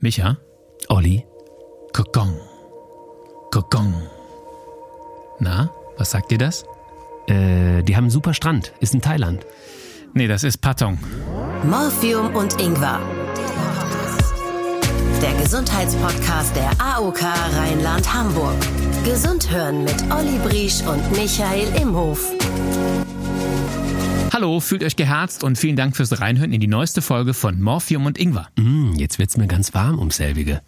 Micha, Olli, Kokong. Kokong. Na, was sagt dir das? äh, die haben einen super Strand. Ist in Thailand. Nee, das ist Patong. Morphium und Ingwer. Der Gesundheitspodcast der AOK Rheinland-Hamburg. Gesund hören mit Olli Briesch und Michael Imhof. Hallo, fühlt euch geherzt und vielen Dank fürs Reinhören in die neueste Folge von Morphium und Ingwer. Mm, jetzt wird's mir ganz warm ums selbige.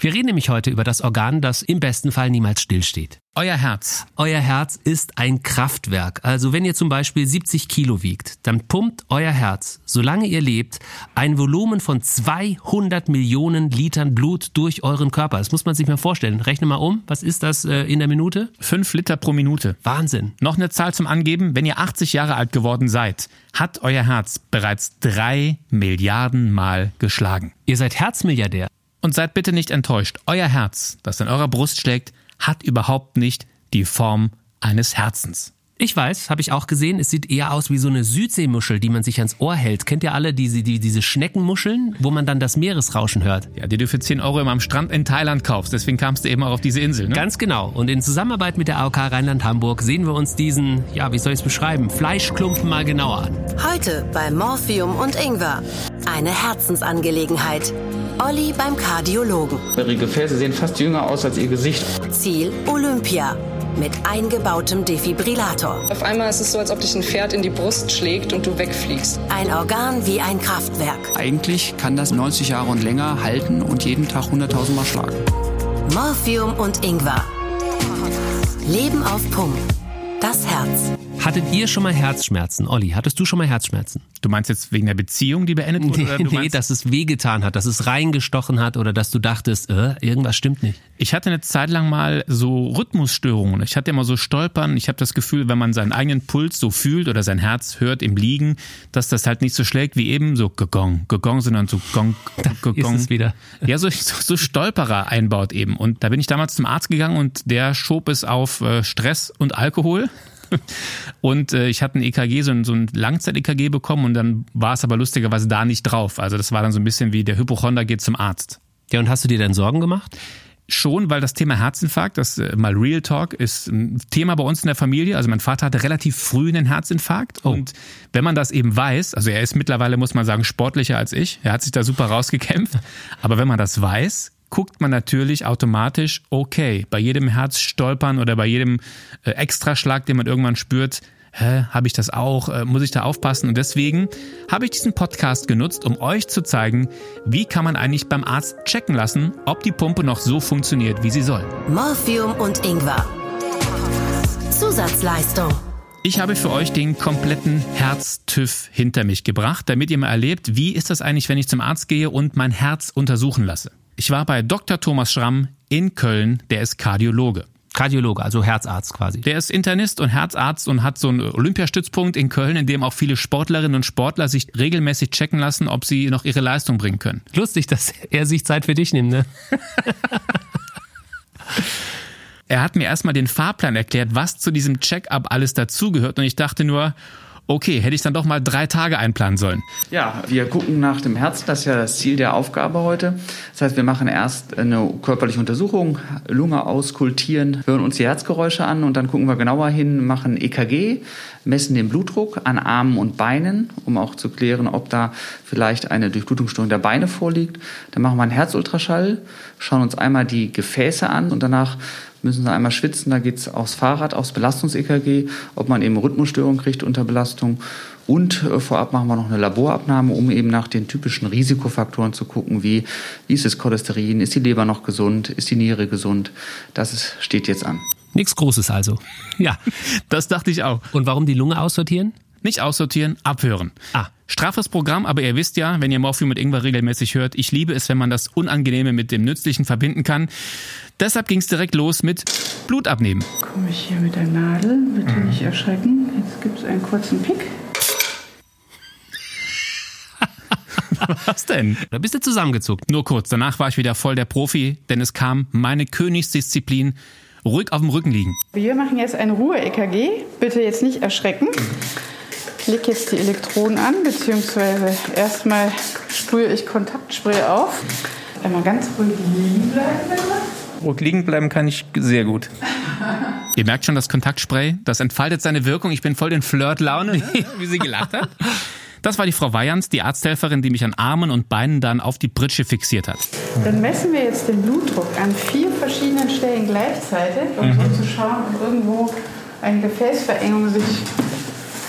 Wir reden nämlich heute über das Organ, das im besten Fall niemals stillsteht. Euer Herz. Euer Herz ist ein Kraftwerk. Also wenn ihr zum Beispiel 70 Kilo wiegt, dann pumpt euer Herz, solange ihr lebt, ein Volumen von 200 Millionen Litern Blut durch euren Körper. Das muss man sich mal vorstellen. Rechne mal um. Was ist das äh, in der Minute? Fünf Liter pro Minute. Wahnsinn. Noch eine Zahl zum Angeben. Wenn ihr 80 Jahre alt geworden seid, hat euer Herz bereits drei Milliarden Mal geschlagen. Ihr seid Herzmilliardär. Und seid bitte nicht enttäuscht. Euer Herz, das in eurer Brust schlägt, hat überhaupt nicht die Form eines Herzens. Ich weiß, habe ich auch gesehen, es sieht eher aus wie so eine Südseemuschel, die man sich ans Ohr hält. Kennt ihr alle diese, die, diese Schneckenmuscheln, wo man dann das Meeresrauschen hört? Ja, die du für 10 Euro immer am Strand in Thailand kaufst. Deswegen kamst du eben auch auf diese Insel, ne? Ganz genau. Und in Zusammenarbeit mit der AOK Rheinland-Hamburg sehen wir uns diesen, ja, wie soll ich es beschreiben, Fleischklumpen mal genauer an. Heute bei Morphium und Ingwer. Eine Herzensangelegenheit. Olli beim Kardiologen. Ihre Gefäße sehen fast jünger aus als ihr Gesicht. Ziel Olympia. Mit eingebautem Defibrillator. Auf einmal ist es so, als ob dich ein Pferd in die Brust schlägt und du wegfliegst. Ein Organ wie ein Kraftwerk. Eigentlich kann das 90 Jahre und länger halten und jeden Tag 100.000 Mal schlagen. Morphium und Ingwer. Leben auf Pump. Das Herz. Hattet ihr schon mal Herzschmerzen? Olli, hattest du schon mal Herzschmerzen? Du meinst jetzt wegen der Beziehung, die beendet wurde? Nee, oder nee dass es wehgetan hat, dass es reingestochen hat oder dass du dachtest, äh, irgendwas stimmt nicht. ich hatte eine Zeit lang mal so Rhythmusstörungen. Ich hatte immer so Stolpern. Ich habe das Gefühl, wenn man seinen eigenen Puls so fühlt oder sein Herz hört im Liegen, dass das halt nicht so schlägt wie eben so gegong, gegong, sondern so gong, gegong. ist es wieder. Ja, so, so, so Stolperer einbaut eben. Und da bin ich damals zum Arzt gegangen und der schob es auf äh, Stress und Alkohol. Und äh, ich hatte ein EKG, so ein, so ein Langzeit-EKG bekommen und dann war es aber lustigerweise da nicht drauf. Also das war dann so ein bisschen wie der Hypochonder geht zum Arzt. Ja, und hast du dir dann Sorgen gemacht? Schon, weil das Thema Herzinfarkt, das äh, mal Real Talk, ist ein Thema bei uns in der Familie. Also mein Vater hatte relativ früh einen Herzinfarkt. Und wenn man das eben weiß, also er ist mittlerweile, muss man sagen, sportlicher als ich. Er hat sich da super rausgekämpft. Aber wenn man das weiß, guckt man natürlich automatisch, okay, bei jedem Herzstolpern oder bei jedem äh, Extraschlag, den man irgendwann spürt, hä, habe ich das auch, äh, muss ich da aufpassen? Und deswegen habe ich diesen Podcast genutzt, um euch zu zeigen, wie kann man eigentlich beim Arzt checken lassen, ob die Pumpe noch so funktioniert, wie sie soll. Morphium und Ingwer. Zusatzleistung. Ich habe für euch den kompletten Herz-TÜV hinter mich gebracht, damit ihr mal erlebt, wie ist das eigentlich, wenn ich zum Arzt gehe und mein Herz untersuchen lasse. Ich war bei Dr. Thomas Schramm in Köln, der ist Kardiologe. Kardiologe, also Herzarzt quasi. Der ist Internist und Herzarzt und hat so einen Olympiastützpunkt in Köln, in dem auch viele Sportlerinnen und Sportler sich regelmäßig checken lassen, ob sie noch ihre Leistung bringen können. Lustig, dass er sich Zeit für dich nimmt, ne? Er hat mir erstmal den Fahrplan erklärt, was zu diesem Check-up alles dazugehört und ich dachte nur, okay, hätte ich dann doch mal drei Tage einplanen sollen. Ja, wir gucken nach dem Herzen, das ist ja das Ziel der Aufgabe heute. Das heißt, wir machen erst eine körperliche Untersuchung, Lunge auskultieren, hören uns die Herzgeräusche an und dann gucken wir genauer hin, machen EKG, messen den Blutdruck an Armen und Beinen, um auch zu klären, ob da vielleicht eine Durchblutungsstörung der Beine vorliegt. Dann machen wir einen Herzultraschall, schauen uns einmal die Gefäße an und danach müssen sie einmal schwitzen. Da geht es aufs Fahrrad, aufs Belastungs-EKG, ob man eben Rhythmusstörung kriegt unter Belastung. Und äh, vorab machen wir noch eine Laborabnahme, um eben nach den typischen Risikofaktoren zu gucken, wie, wie ist das Cholesterin, ist die Leber noch gesund, ist die Niere gesund. Das ist, steht jetzt an. Nichts Großes also. Ja. Das dachte ich auch. Und warum die Lunge aussortieren? Nicht aussortieren, abhören. Ah. Straffes Programm, aber ihr wisst ja, wenn ihr Morphium mit Ingwer regelmäßig hört, ich liebe es, wenn man das Unangenehme mit dem Nützlichen verbinden kann. Deshalb ging es direkt los mit Blut abnehmen. Komme ich hier mit der Nadel, bitte nicht erschrecken. Jetzt gibt es einen kurzen Pick. Was denn? Da bist du zusammengezuckt. Nur kurz, danach war ich wieder voll der Profi, denn es kam meine Königsdisziplin, ruhig auf dem Rücken liegen. Wir machen jetzt ein Ruhe-EKG. Bitte jetzt nicht erschrecken. Ich lege jetzt die Elektroden an, beziehungsweise erstmal sprühe ich Kontaktspray auf. Einmal ganz ruhig liegen bleiben, bitte. Ruhig liegen bleiben kann ich sehr gut. Ihr merkt schon, das Kontaktspray, das entfaltet seine Wirkung. Ich bin voll in Flirt-Laune, wie sie gelacht hat. Das war die Frau Weyans, die Arzthelferin, die mich an Armen und Beinen dann auf die Pritsche fixiert hat. Dann messen wir jetzt den Blutdruck an vier verschiedenen Stellen gleichzeitig, um so zu schauen, ob irgendwo eine Gefäßverengung sich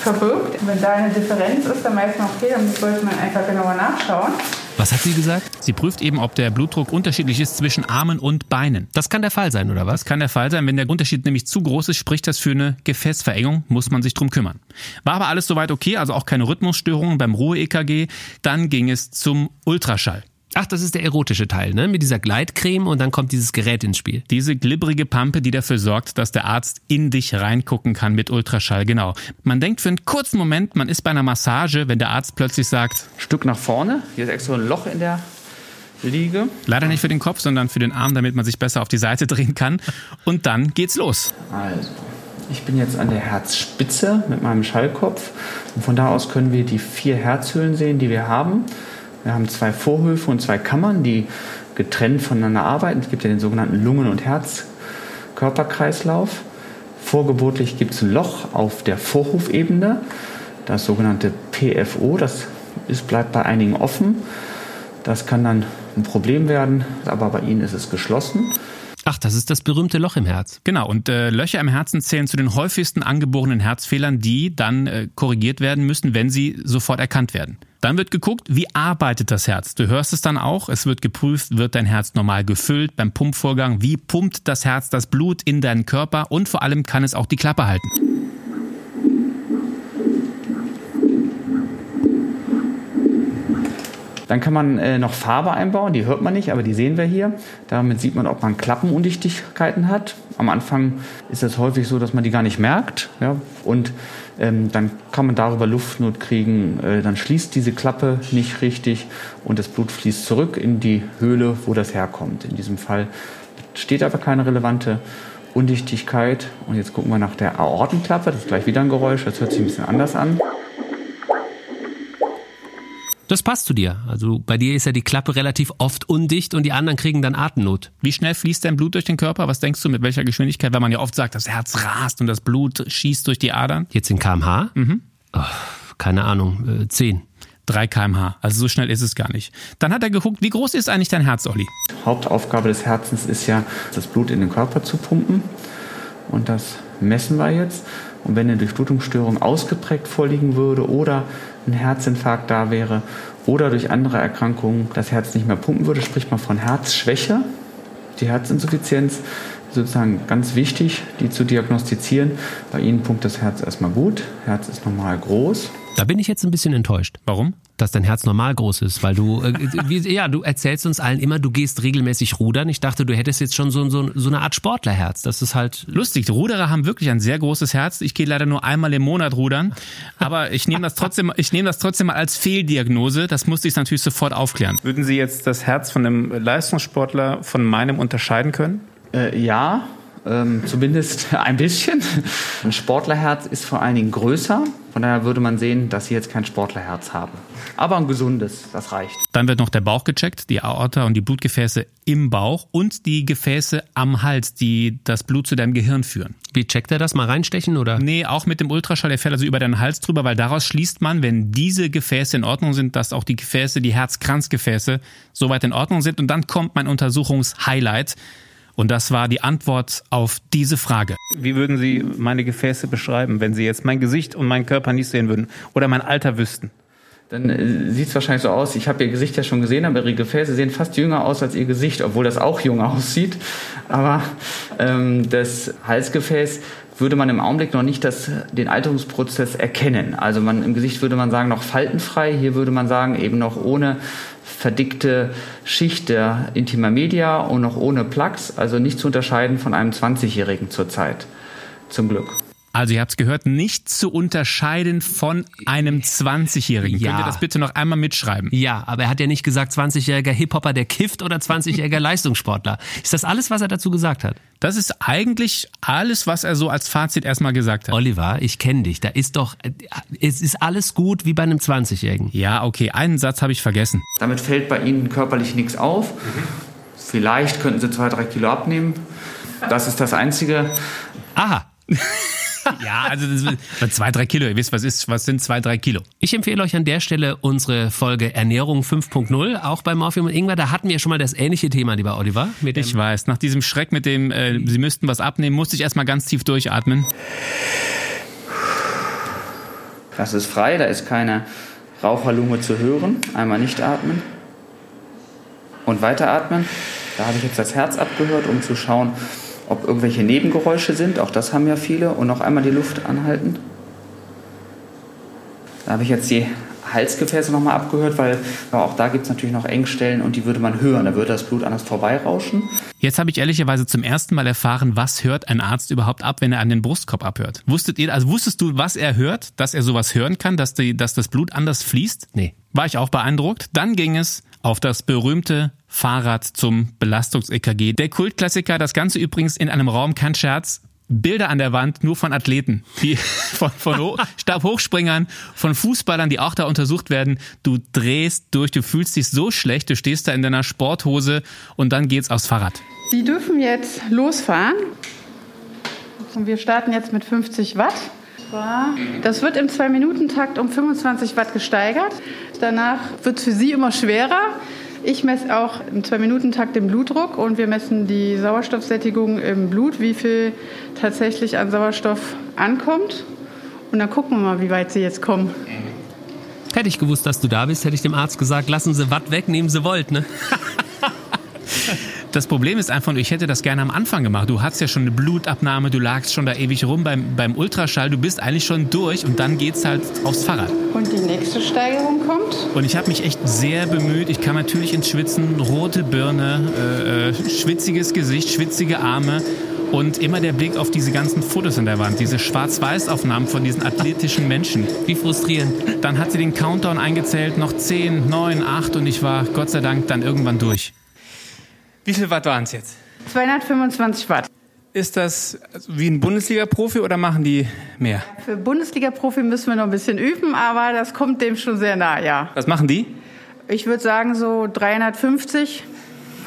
verbirgt. Wenn da eine Differenz ist, dann weiß man, okay, dann sollte man einfach genauer nachschauen. Was hat sie gesagt? Sie prüft eben, ob der Blutdruck unterschiedlich ist zwischen Armen und Beinen. Das kann der Fall sein, oder was? Das kann der Fall sein. Wenn der Unterschied nämlich zu groß ist, spricht das für eine Gefäßverengung, muss man sich drum kümmern. War aber alles soweit okay, also auch keine Rhythmusstörungen beim Ruhe-EKG. Dann ging es zum Ultraschall. Ach, das ist der erotische Teil, ne? Mit dieser Gleitcreme und dann kommt dieses Gerät ins Spiel. Diese glibberige Pampe, die dafür sorgt, dass der Arzt in dich reingucken kann mit Ultraschall, genau. Man denkt für einen kurzen Moment, man ist bei einer Massage, wenn der Arzt plötzlich sagt, Stück nach vorne. Hier ist extra ein Loch in der Liege. leider nicht für den Kopf, sondern für den Arm, damit man sich besser auf die Seite drehen kann. Und dann geht's los. Also, ich bin jetzt an der Herzspitze mit meinem Schallkopf. Und von da aus können wir die vier Herzhöhlen sehen, die wir haben. Wir haben zwei Vorhöfe und zwei Kammern, die getrennt voneinander arbeiten. Es gibt ja den sogenannten Lungen- und Herzkörperkreislauf. Vorgeburtlich gibt es ein Loch auf der Vorhofebene, das sogenannte PFO. Das ist, bleibt bei einigen offen. Das kann dann ein Problem werden, aber bei Ihnen ist es geschlossen. Ach, das ist das berühmte Loch im Herz. Genau, und äh, Löcher im Herzen zählen zu den häufigsten angeborenen Herzfehlern, die dann äh, korrigiert werden müssen, wenn sie sofort erkannt werden. Dann wird geguckt, wie arbeitet das Herz. Du hörst es dann auch. Es wird geprüft, wird dein Herz normal gefüllt beim Pumpvorgang. Wie pumpt das Herz das Blut in deinen Körper? Und vor allem kann es auch die Klappe halten. Dann kann man äh, noch Farbe einbauen, die hört man nicht, aber die sehen wir hier. Damit sieht man, ob man Klappenundichtigkeiten hat. Am Anfang ist es häufig so, dass man die gar nicht merkt. Ja? Und ähm, dann kann man darüber Luftnot kriegen. Äh, dann schließt diese Klappe nicht richtig und das Blut fließt zurück in die Höhle, wo das herkommt. In diesem Fall steht aber keine relevante Undichtigkeit. Und jetzt gucken wir nach der Aortenklappe. Das ist gleich wieder ein Geräusch. Das hört sich ein bisschen anders an. Das passt zu dir. Also bei dir ist ja die Klappe relativ oft undicht und die anderen kriegen dann Atemnot. Wie schnell fließt dein Blut durch den Körper? Was denkst du, mit welcher Geschwindigkeit? Weil man ja oft sagt, das Herz rast und das Blut schießt durch die Adern. Jetzt in kmh? Mhm. Oh, keine Ahnung, äh, 10. 3 kmh. Also so schnell ist es gar nicht. Dann hat er geguckt, wie groß ist eigentlich dein Herz, Olli? Hauptaufgabe des Herzens ist ja, das Blut in den Körper zu pumpen. Und das messen wir jetzt. Und wenn eine Durchblutungsstörung ausgeprägt vorliegen würde oder ein Herzinfarkt da wäre oder durch andere Erkrankungen das Herz nicht mehr pumpen würde, spricht man von Herzschwäche. Die Herzinsuffizienz ist sozusagen ganz wichtig, die zu diagnostizieren. Bei Ihnen pumpt das Herz erstmal gut, Herz ist normal groß. Da bin ich jetzt ein bisschen enttäuscht. Warum? Dass dein Herz normal groß ist, weil du, äh, wie, ja, du erzählst uns allen immer, du gehst regelmäßig rudern. Ich dachte, du hättest jetzt schon so, so, so eine Art Sportlerherz. Das ist halt Lustig, die Ruderer haben wirklich ein sehr großes Herz. Ich gehe leider nur einmal im Monat rudern, aber ich nehme das trotzdem, ich nehme das trotzdem mal als Fehldiagnose. Das musste ich natürlich sofort aufklären. Würden Sie jetzt das Herz von einem Leistungssportler von meinem unterscheiden können? Äh, ja, ähm, zumindest ein bisschen. Ein Sportlerherz ist vor allen Dingen größer. Von daher würde man sehen, dass Sie jetzt kein Sportlerherz haben. Aber ein gesundes, das reicht. Dann wird noch der Bauch gecheckt, die Aorta und die Blutgefäße im Bauch und die Gefäße am Hals, die das Blut zu deinem Gehirn führen. Wie checkt er das? Mal reinstechen oder? Nee, auch mit dem Ultraschall, der fährt also über deinen Hals drüber, weil daraus schließt man, wenn diese Gefäße in Ordnung sind, dass auch die Gefäße, die Herzkranzgefäße soweit in Ordnung sind. Und dann kommt mein Untersuchungshighlight. Und das war die Antwort auf diese Frage. Wie würden Sie meine Gefäße beschreiben, wenn Sie jetzt mein Gesicht und meinen Körper nicht sehen würden oder mein Alter wüssten? Dann äh, sieht es wahrscheinlich so aus, ich habe Ihr Gesicht ja schon gesehen, aber Ihre Gefäße sehen fast jünger aus als Ihr Gesicht, obwohl das auch jung aussieht. Aber ähm, das Halsgefäß würde man im Augenblick noch nicht das, den Alterungsprozess erkennen. Also man, im Gesicht würde man sagen, noch faltenfrei. Hier würde man sagen, eben noch ohne verdickte Schicht der Intima Media und noch ohne Plaques. Also nicht zu unterscheiden von einem 20-Jährigen zurzeit. Zum Glück. Also ihr habt es gehört, nicht zu unterscheiden von einem 20-Jährigen. Ja. Könnt ihr das bitte noch einmal mitschreiben? Ja, aber er hat ja nicht gesagt 20-jähriger Hip-Hopper, der kifft oder 20-jähriger Leistungssportler. Ist das alles, was er dazu gesagt hat? Das ist eigentlich alles, was er so als Fazit erstmal gesagt hat. Oliver, ich kenne dich. Da ist doch, es ist alles gut wie bei einem 20-Jährigen. Ja, okay, einen Satz habe ich vergessen. Damit fällt bei Ihnen körperlich nichts auf. Vielleicht könnten Sie zwei, drei Kilo abnehmen. Das ist das Einzige. Aha. Ja, also das ist, zwei, drei Kilo. Ihr wisst, was ist, was sind zwei, drei Kilo? Ich empfehle euch an der Stelle unsere Folge Ernährung 5.0, auch bei Morphium und Ingwer. Da hatten wir schon mal das ähnliche Thema, lieber Oliver. Ich weiß, nach diesem Schreck mit dem, äh, Sie müssten was abnehmen, musste ich erstmal ganz tief durchatmen. Das ist frei, da ist keine Raucherlunge zu hören. Einmal nicht atmen und weiteratmen. Da habe ich jetzt das Herz abgehört, um zu schauen, ob irgendwelche Nebengeräusche sind. Auch das haben ja viele. Und noch einmal die Luft anhalten. Da habe ich jetzt die Halsgefäße nochmal abgehört, weil auch da gibt es natürlich noch Engstellen und die würde man hören. Da würde das Blut anders vorbeirauschen. Jetzt habe ich ehrlicherweise zum ersten Mal erfahren, was hört ein Arzt überhaupt ab, wenn er an den Brustkorb abhört. Wusstet ihr, also wusstest du, was er hört, dass er sowas hören kann, dass, die, dass das Blut anders fließt? Nee. War ich auch beeindruckt. Dann ging es auf das berühmte Fahrrad zum Belastungs-EKG. Der Kultklassiker, das Ganze übrigens in einem Raum, kein Scherz, Bilder an der Wand nur von Athleten, die von, von Ho Stabhochspringern, von Fußballern, die auch da untersucht werden. Du drehst durch, du fühlst dich so schlecht, du stehst da in deiner Sporthose und dann geht's aufs Fahrrad. Sie dürfen jetzt losfahren. Und wir starten jetzt mit 50 Watt. Das wird im 2-Minuten-Takt um 25 Watt gesteigert. Danach wird es für Sie immer schwerer. Ich messe auch im 2-Minuten-Takt den Blutdruck und wir messen die Sauerstoffsättigung im Blut, wie viel tatsächlich an Sauerstoff ankommt. Und dann gucken wir mal, wie weit Sie jetzt kommen. Hätte ich gewusst, dass du da bist, hätte ich dem Arzt gesagt, lassen Sie Watt weg, nehmen Sie Volt, ne? Das Problem ist einfach, ich hätte das gerne am Anfang gemacht. Du hattest ja schon eine Blutabnahme, du lagst schon da ewig rum beim, beim Ultraschall, du bist eigentlich schon durch und dann geht's halt aufs Fahrrad. Und die nächste Steigerung kommt. Und ich habe mich echt sehr bemüht. Ich kam natürlich ins Schwitzen, rote Birne, äh, äh, schwitziges Gesicht, schwitzige Arme. Und immer der Blick auf diese ganzen Fotos an der Wand, diese Schwarz-Weiß-Aufnahmen von diesen athletischen Menschen. Wie frustrierend. Dann hat sie den Countdown eingezählt, noch 10, 9, 8 und ich war Gott sei Dank dann irgendwann durch. Wie viel Watt waren es jetzt? 225 Watt. Ist das wie ein Bundesliga-Profi oder machen die mehr? Für Bundesliga-Profi müssen wir noch ein bisschen üben, aber das kommt dem schon sehr nah, ja. Was machen die? Ich würde sagen so 350.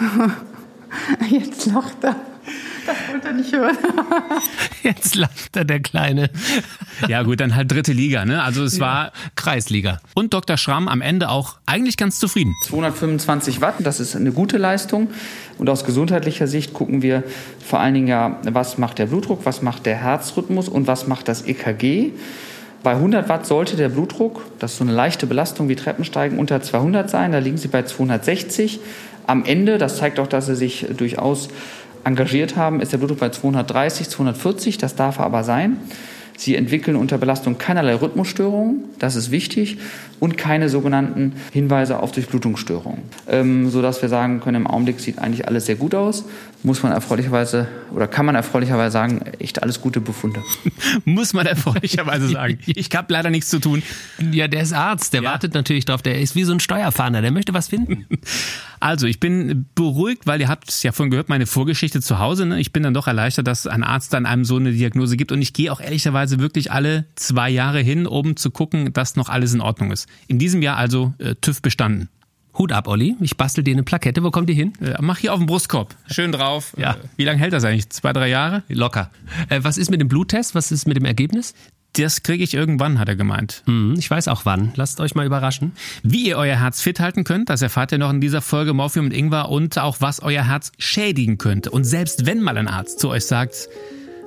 Jetzt lacht er. Das wollte er nicht hören. Jetzt lacht er, der Kleine. Ja gut, dann halt dritte Liga, ne? Also es war Kreisliga. und Dr. Schramm am Ende auch eigentlich ganz zufrieden. 225 Watt, das ist eine gute Leistung. Und aus gesundheitlicher Sicht gucken wir vor allen Dingen ja, was macht der Blutdruck, was macht der Herzrhythmus und was macht das EKG. Bei 100 Watt sollte der Blutdruck, das ist so eine leichte Belastung wie Treppensteigen, unter 200 sein. Da liegen Sie bei 260. Am Ende, das zeigt auch, dass Sie sich durchaus engagiert haben, ist der Blutdruck bei 230, 240. Das darf er aber sein. Sie entwickeln unter Belastung keinerlei Rhythmusstörungen, das ist wichtig, und keine sogenannten Hinweise auf Durchblutungsstörungen. Ähm, sodass wir sagen können, im Augenblick sieht eigentlich alles sehr gut aus. Muss man erfreulicherweise oder kann man erfreulicherweise sagen, echt alles gute Befunde. Muss man erfreulicherweise sagen. Ich habe leider nichts zu tun. Ja, der ist Arzt, der Ja. wartet natürlich drauf. Der ist wie so ein Steuerfahnder, der möchte was finden. Also, ich bin beruhigt, weil ihr habt es ja vorhin gehört, meine Vorgeschichte zu Hause. Ne? Ich bin dann doch erleichtert, dass ein Arzt dann einem so eine Diagnose gibt. Und ich gehe auch ehrlicherweise wirklich alle zwei Jahre hin, um zu gucken, dass noch alles in Ordnung ist. In diesem Jahr also äh, TÜV bestanden. Hut ab, Olli. Ich bastel dir eine Plakette. Wo kommt die hin? Äh, mach hier auf den Brustkorb. Schön drauf. Ja. Äh, wie lange hält das eigentlich? Zwei, drei Jahre? Locker. Äh, was ist mit dem Bluttest? Was ist mit dem Ergebnis? Das kriege ich irgendwann, hat er gemeint. Hm, ich weiß auch wann. Lasst euch mal überraschen. Wie ihr euer Herz fit halten könnt, das erfahrt ihr noch in dieser Folge Morphium und Ingwer und auch was euer Herz schädigen könnte. Und selbst wenn mal ein Arzt zu euch sagt,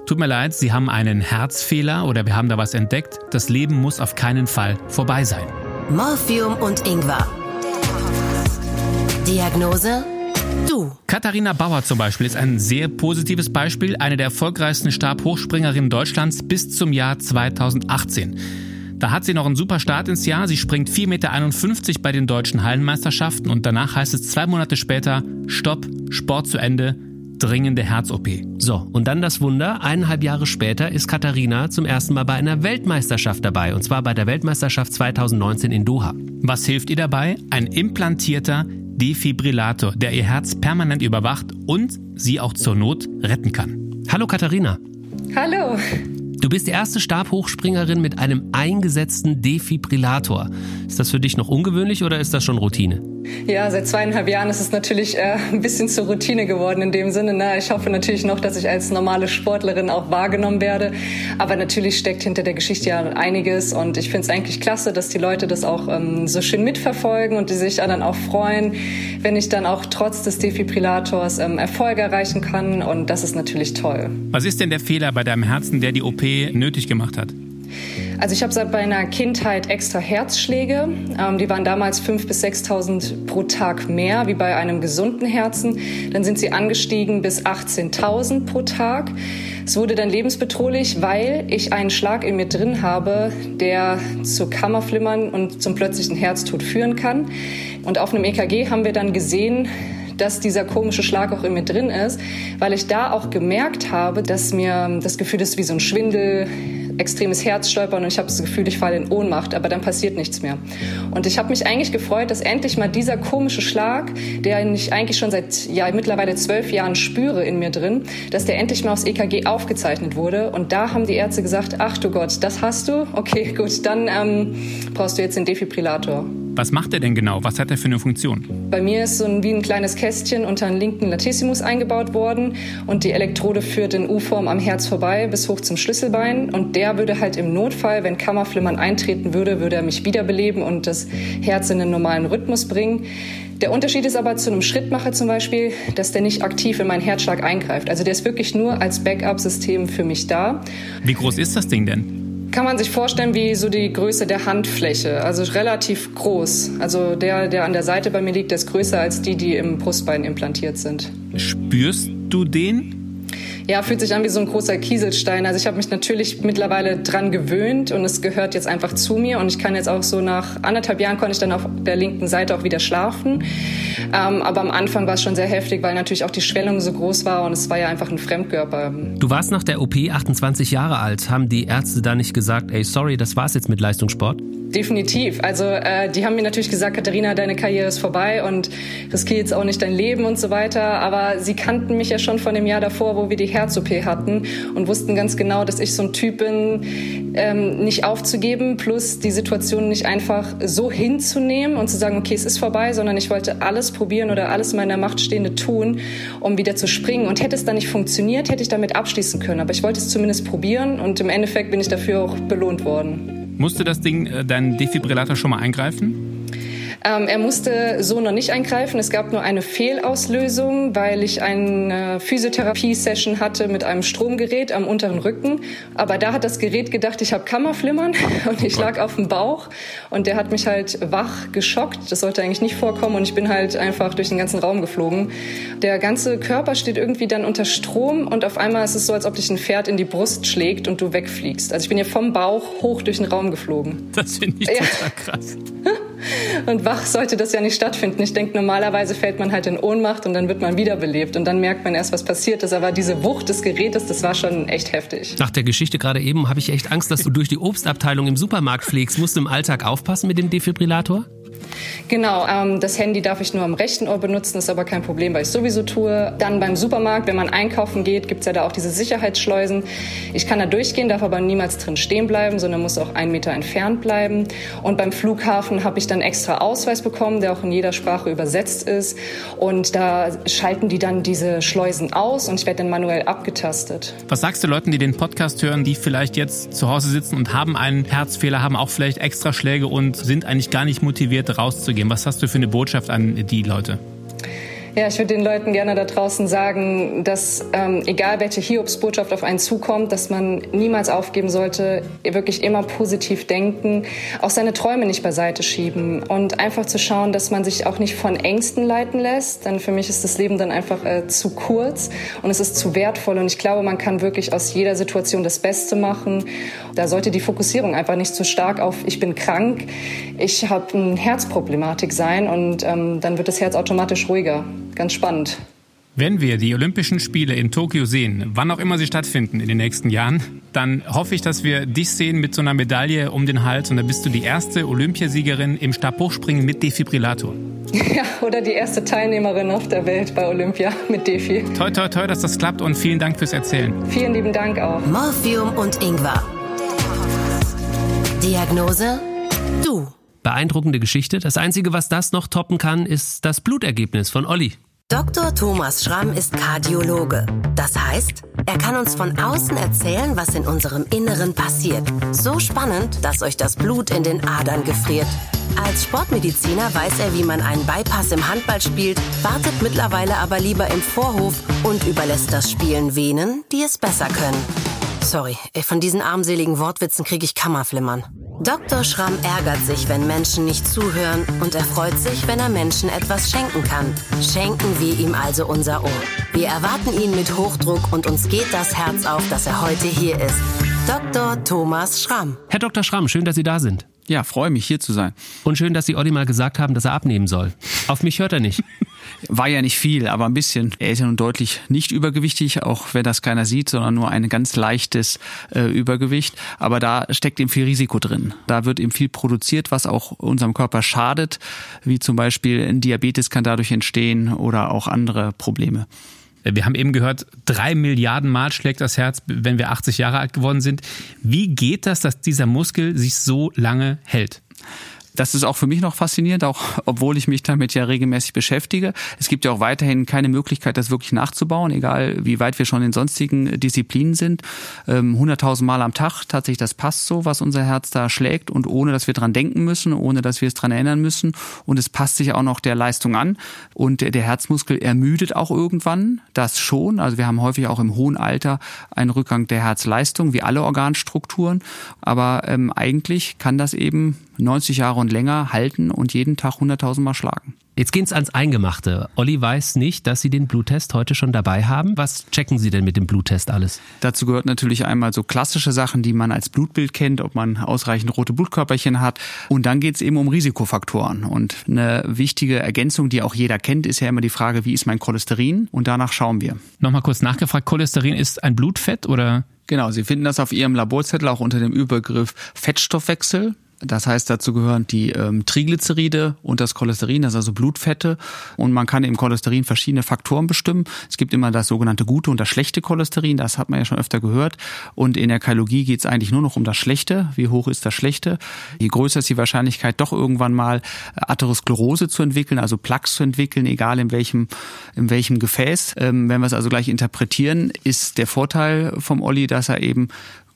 tut mir leid, Sie haben einen Herzfehler oder wir haben da was entdeckt, das Leben muss auf keinen Fall vorbei sein. Morphium und Ingwer. Diagnose? Du. Katharina Bauer zum Beispiel ist ein sehr positives Beispiel, eine der erfolgreichsten Stabhochspringerinnen Deutschlands bis zum Jahr 2018. Da hat sie noch einen super Start ins Jahr. Sie springt 4,51 Meter bei den deutschen Hallenmeisterschaften und danach heißt es zwei Monate später, Stopp, Sport zu Ende, dringende Herz-OP. So, und dann das Wunder, eineinhalb Jahre später ist Katharina zum ersten Mal bei einer Weltmeisterschaft dabei, und zwar bei der Weltmeisterschaft 2019 in Doha. Was hilft ihr dabei? Ein implantierter Defibrillator, der ihr Herz permanent überwacht und sie auch zur Not retten kann. Hallo Katharina. Hallo. Du bist die erste Stabhochspringerin mit einem eingesetzten Defibrillator. Ist das für dich noch ungewöhnlich oder ist das schon Routine? Ja, seit zweieinhalb Jahren ist es natürlich äh, ein bisschen zur Routine geworden in dem Sinne. Ne? Ich hoffe natürlich noch, dass ich als normale Sportlerin auch wahrgenommen werde. Aber natürlich steckt hinter der Geschichte ja einiges und ich finde es eigentlich klasse, dass die Leute das auch ähm, so schön mitverfolgen und die sich dann auch freuen, wenn ich dann auch trotz des Defibrillators ähm, Erfolge erreichen kann und das ist natürlich toll. Was ist denn der Fehler bei deinem Herzen, der die OP nötig gemacht hat? Also ich habe seit meiner Kindheit extra Herzschläge. Ähm, die waren damals 5.000 bis 6.000 pro Tag mehr, wie bei einem gesunden Herzen. Dann sind sie angestiegen bis 18.000 pro Tag. Es wurde dann lebensbedrohlich, weil ich einen Schlag in mir drin habe, der zu Kammerflimmern und zum plötzlichen Herztod führen kann. Und auf einem EKG haben wir dann gesehen, dass dieser komische Schlag auch in mir drin ist, weil ich da auch gemerkt habe, dass mir das Gefühl ist wie so ein Schwindel, extremes Herzstolpern und ich habe das Gefühl, ich falle in Ohnmacht, aber dann passiert nichts mehr. Und ich habe mich eigentlich gefreut, dass endlich mal dieser komische Schlag, der ich eigentlich schon seit ja, mittlerweile zwölf Jahren spüre in mir drin, dass der endlich mal aufs EKG aufgezeichnet wurde. Und da haben die Ärzte gesagt, ach du Gott, das hast du? Okay, gut, dann ähm, brauchst du jetzt den Defibrillator. Was macht er denn genau? Was hat er für eine Funktion? Bei mir ist so ein, wie ein kleines Kästchen unter den linken Latissimus eingebaut worden und die Elektrode führt in U-Form am Herz vorbei bis hoch zum Schlüsselbein und der würde halt im Notfall, wenn Kammerflimmern eintreten würde, würde er mich wiederbeleben und das Herz in den normalen Rhythmus bringen. Der Unterschied ist aber zu einem Schrittmacher zum Beispiel, dass der nicht aktiv in meinen Herzschlag eingreift. Also der ist wirklich nur als Backup-System für mich da. Wie groß ist das Ding denn? Kann man sich vorstellen wie so die Größe der Handfläche, also relativ groß. Also der, der an der Seite bei mir liegt, der ist größer als die, die im Brustbein implantiert sind. Spürst du den? Ja, fühlt sich an wie so ein großer Kieselstein. Also ich habe mich natürlich mittlerweile dran gewöhnt und es gehört jetzt einfach zu mir und ich kann jetzt auch so nach anderthalb Jahren konnte ich dann auf der linken Seite auch wieder schlafen. Ähm, aber am Anfang war es schon sehr heftig, weil natürlich auch die Schwellung so groß war und es war ja einfach ein Fremdkörper. Du warst nach der OP 28 Jahre alt. Haben die Ärzte da nicht gesagt, ey, sorry, das war's jetzt mit Leistungssport? Definitiv. Also äh, die haben mir natürlich gesagt, Katharina, deine Karriere ist vorbei und riskier jetzt auch nicht dein Leben und so weiter. Aber sie kannten mich ja schon von dem Jahr davor, wo wir die Herz-OP hatten und wussten ganz genau, dass ich so ein Typ bin, ähm, nicht aufzugeben, plus die Situation nicht einfach so hinzunehmen und zu sagen, okay, es ist vorbei, sondern ich wollte alles probieren oder alles in meiner Macht Stehende tun, um wieder zu springen. Und hätte es dann nicht funktioniert, hätte ich damit abschließen können. Aber ich wollte es zumindest probieren und im Endeffekt bin ich dafür auch belohnt worden. Musste das Ding, äh, dein Defibrillator schon mal eingreifen? Ähm, er musste so noch nicht eingreifen. Es gab nur eine Fehlauslösung, weil ich eine Physiotherapie-Session hatte mit einem Stromgerät am unteren Rücken. Aber da hat das Gerät gedacht, ich habe Kammerflimmern und ich lag auf dem Bauch und der hat mich halt wach geschockt. Das sollte eigentlich nicht vorkommen und ich bin halt einfach durch den ganzen Raum geflogen. Der ganze Körper steht irgendwie dann unter Strom und auf einmal ist es so, als ob dich ein Pferd in die Brust schlägt und du wegfliegst. Also ich bin hier vom Bauch hoch durch den Raum geflogen. Das finde ich total krass. Und wach sollte das ja nicht stattfinden. Ich denke, normalerweise fällt man halt in Ohnmacht und dann wird man wiederbelebt und dann merkt man erst, was passiert ist. Aber diese Wucht des Gerätes, das war schon echt heftig. Nach der Geschichte gerade eben habe ich echt Angst, dass du durch die Obstabteilung im Supermarkt fliegst. Musst du im Alltag aufpassen mit dem Defibrillator? Genau, ähm, das Handy darf ich nur am rechten Ohr benutzen, ist aber kein Problem, weil ich sowieso tue. Dann beim Supermarkt, wenn man einkaufen geht, gibt's ja da auch diese Sicherheitsschleusen. Ich kann da durchgehen, darf aber niemals drin stehen bleiben, sondern muss auch einen Meter entfernt bleiben. Und beim Flughafen habe ich dann extra Ausweis bekommen, der auch in jeder Sprache übersetzt ist. Und da schalten die dann diese Schleusen aus und ich werde dann manuell abgetastet. Was sagst du Leuten, die den Podcast hören, die vielleicht jetzt zu Hause sitzen und haben einen Herzfehler, haben auch vielleicht extra Schläge und sind eigentlich gar nicht motiviert rauszugehen? Was hast du für eine Botschaft an die Leute? Ja, ich würde den Leuten gerne da draußen sagen, dass ähm, egal welche Hiobsbotschaft auf einen zukommt, dass man niemals aufgeben sollte, wirklich immer positiv denken, auch seine Träume nicht beiseite schieben und einfach zu schauen, dass man sich auch nicht von Ängsten leiten lässt. Denn für mich ist das Leben dann einfach äh, zu kurz und es ist zu wertvoll und ich glaube, man kann wirklich aus jeder Situation das Beste machen. Da sollte die Fokussierung einfach nicht zu stark auf ich bin krank, ich habe eine Herzproblematik sein und ähm, dann wird das Herz automatisch ruhiger ganz spannend. Wenn wir die Olympischen Spiele in Tokio sehen, wann auch immer sie stattfinden in den nächsten Jahren, dann hoffe ich, dass wir dich sehen mit so einer Medaille um den Hals und dann bist du die erste Olympiasiegerin im Stabhochspringen mit Defibrillator. Ja, oder die erste Teilnehmerin auf der Welt bei Olympia mit Defi. Toi, toi, toi, dass das klappt und vielen Dank fürs Erzählen. Vielen lieben Dank auch. Morphium und Ingwer. Diagnose? Du. Beeindruckende Geschichte. Das Einzige, was das noch toppen kann, ist das Blutergebnis von Olli. Dr. Thomas Schramm ist Kardiologe. Das heißt, er kann uns von außen erzählen, was in unserem Inneren passiert. So spannend, dass euch das Blut in den Adern gefriert. Als Sportmediziner weiß er, wie man einen Bypass im Handball spielt, wartet mittlerweile aber lieber im Vorhof und überlässt das Spielen Venen, die es besser können. Sorry, von diesen armseligen Wortwitzen kriege ich Kammerflimmern. Dr. Schramm ärgert sich, wenn Menschen nicht zuhören und er freut sich, wenn er Menschen etwas schenken kann. Schenken wir ihm also unser Ohr. Wir erwarten ihn mit Hochdruck und uns geht das Herz auf, dass er heute hier ist. Dr. Thomas Schramm. Herr Dr. Schramm, schön, dass Sie da sind. Ja, freue mich hier zu sein. Und schön, dass Sie Olli mal gesagt haben, dass er abnehmen soll. Auf mich hört er nicht. War ja nicht viel, aber ein bisschen. Er ist ja nun deutlich nicht übergewichtig, auch wenn das keiner sieht, sondern nur ein ganz leichtes äh, Übergewicht. Aber da steckt eben viel Risiko drin. Da wird eben viel produziert, was auch unserem Körper schadet, wie zum Beispiel ein Diabetes kann dadurch entstehen oder auch andere Probleme. Wir haben eben gehört, drei Milliarden Mal schlägt das Herz, wenn wir 80 Jahre alt geworden sind. Wie geht das, dass dieser Muskel sich so lange hält? Das ist auch für mich noch faszinierend, auch obwohl ich mich damit ja regelmäßig beschäftige. Es gibt ja auch weiterhin keine Möglichkeit, das wirklich nachzubauen, egal wie weit wir schon in sonstigen Disziplinen sind. 100.000 ähm, Mal am Tag, tatsächlich, das passt so, was unser Herz da schlägt und ohne, dass wir dran denken müssen, ohne, dass wir es dran erinnern müssen. Und es passt sich auch noch der Leistung an. Und der Herzmuskel ermüdet auch irgendwann, das schon. Also wir haben häufig auch im hohen Alter einen Rückgang der Herzleistung, wie alle Organstrukturen. Aber ähm, eigentlich kann das eben 90 Jahre und länger halten und jeden Tag 100.000 Mal schlagen. Jetzt geht's ans Eingemachte. Olli weiß nicht, dass Sie den Bluttest heute schon dabei haben. Was checken Sie denn mit dem Bluttest alles? Dazu gehört natürlich einmal so klassische Sachen, die man als Blutbild kennt, ob man ausreichend rote Blutkörperchen hat. Und dann geht's eben um Risikofaktoren. Und eine wichtige Ergänzung, die auch jeder kennt, ist ja immer die Frage, wie ist mein Cholesterin? Und danach schauen wir. Nochmal kurz nachgefragt, Cholesterin ist ein Blutfett oder? Genau, Sie finden das auf Ihrem Laborzettel auch unter dem Übergriff Fettstoffwechsel. Das heißt, dazu gehören die ähm, Triglyceride und das Cholesterin, das ist also Blutfette. Und man kann im Cholesterin verschiedene Faktoren bestimmen. Es gibt immer das sogenannte gute und das schlechte Cholesterin, das hat man ja schon öfter gehört. Und in der Kardiologie geht es eigentlich nur noch um das Schlechte. Wie hoch ist das Schlechte? Je größer ist die Wahrscheinlichkeit, doch irgendwann mal Atherosklerose zu entwickeln, also Plaques zu entwickeln, egal in welchem, in welchem Gefäß. Ähm, wenn wir es also gleich interpretieren, ist der Vorteil vom Olli, dass er eben